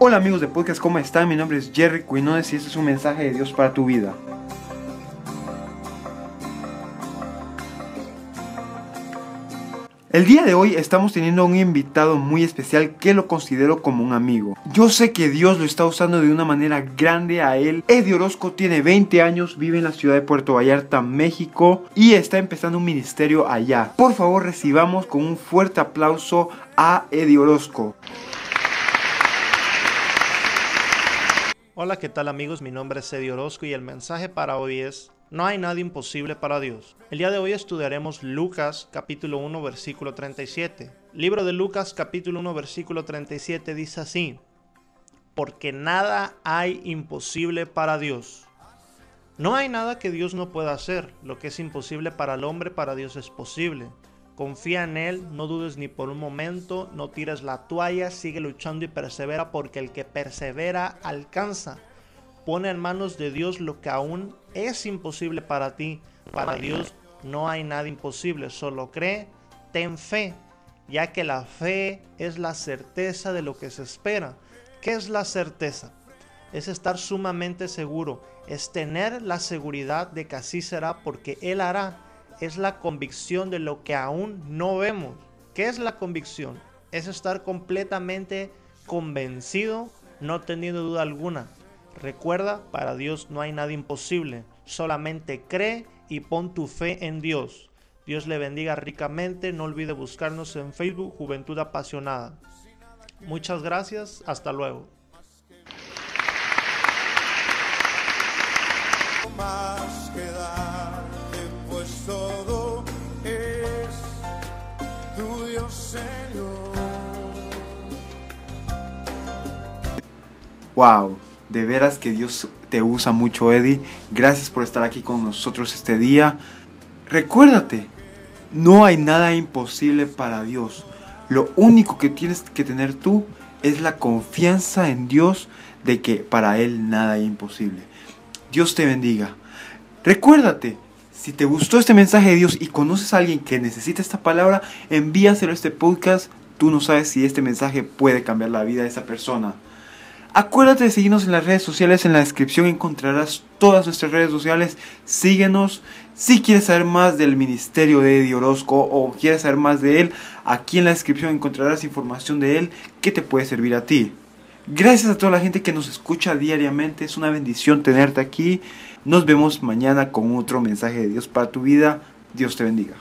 Hola amigos de podcast, ¿cómo están? Mi nombre es Jerry Quinones y este es un mensaje de Dios para tu vida. El día de hoy estamos teniendo un invitado muy especial que lo considero como un amigo. Yo sé que Dios lo está usando de una manera grande a él. Eddie Orozco tiene 20 años, vive en la ciudad de Puerto Vallarta, México y está empezando un ministerio allá. Por favor recibamos con un fuerte aplauso a Eddie Orozco. Hola, ¿qué tal amigos? Mi nombre es Eddie Orozco y el mensaje para hoy es No hay nada imposible para Dios. El día de hoy estudiaremos Lucas capítulo 1 versículo 37. Libro de Lucas capítulo 1 versículo 37 dice así, Porque nada hay imposible para Dios. No hay nada que Dios no pueda hacer. Lo que es imposible para el hombre, para Dios es posible. Confía en Él, no dudes ni por un momento, no tires la toalla, sigue luchando y persevera porque el que persevera alcanza. Pone en manos de Dios lo que aún es imposible para ti. Para Dios no hay nada imposible, solo cree, ten fe, ya que la fe es la certeza de lo que se espera. ¿Qué es la certeza? Es estar sumamente seguro, es tener la seguridad de que así será porque Él hará es la convicción de lo que aún no vemos. ¿Qué es la convicción? Es estar completamente convencido, no teniendo duda alguna. Recuerda, para Dios no hay nada imposible. Solamente cree y pon tu fe en Dios. Dios le bendiga ricamente. No olvide buscarnos en Facebook Juventud Apasionada. Muchas gracias. Hasta luego. Wow, de veras que Dios te usa mucho, Eddie. Gracias por estar aquí con nosotros este día. Recuérdate, no hay nada imposible para Dios. Lo único que tienes que tener tú es la confianza en Dios de que para Él nada es imposible. Dios te bendiga. Recuérdate, si te gustó este mensaje de Dios y conoces a alguien que necesita esta palabra, envíaselo a este podcast. Tú no sabes si este mensaje puede cambiar la vida de esa persona. Acuérdate de seguirnos en las redes sociales, en la descripción encontrarás todas nuestras redes sociales. Síguenos. Si quieres saber más del ministerio de Eddie Orozco o quieres saber más de él, aquí en la descripción encontrarás información de él que te puede servir a ti. Gracias a toda la gente que nos escucha diariamente. Es una bendición tenerte aquí. Nos vemos mañana con otro mensaje de Dios para tu vida. Dios te bendiga.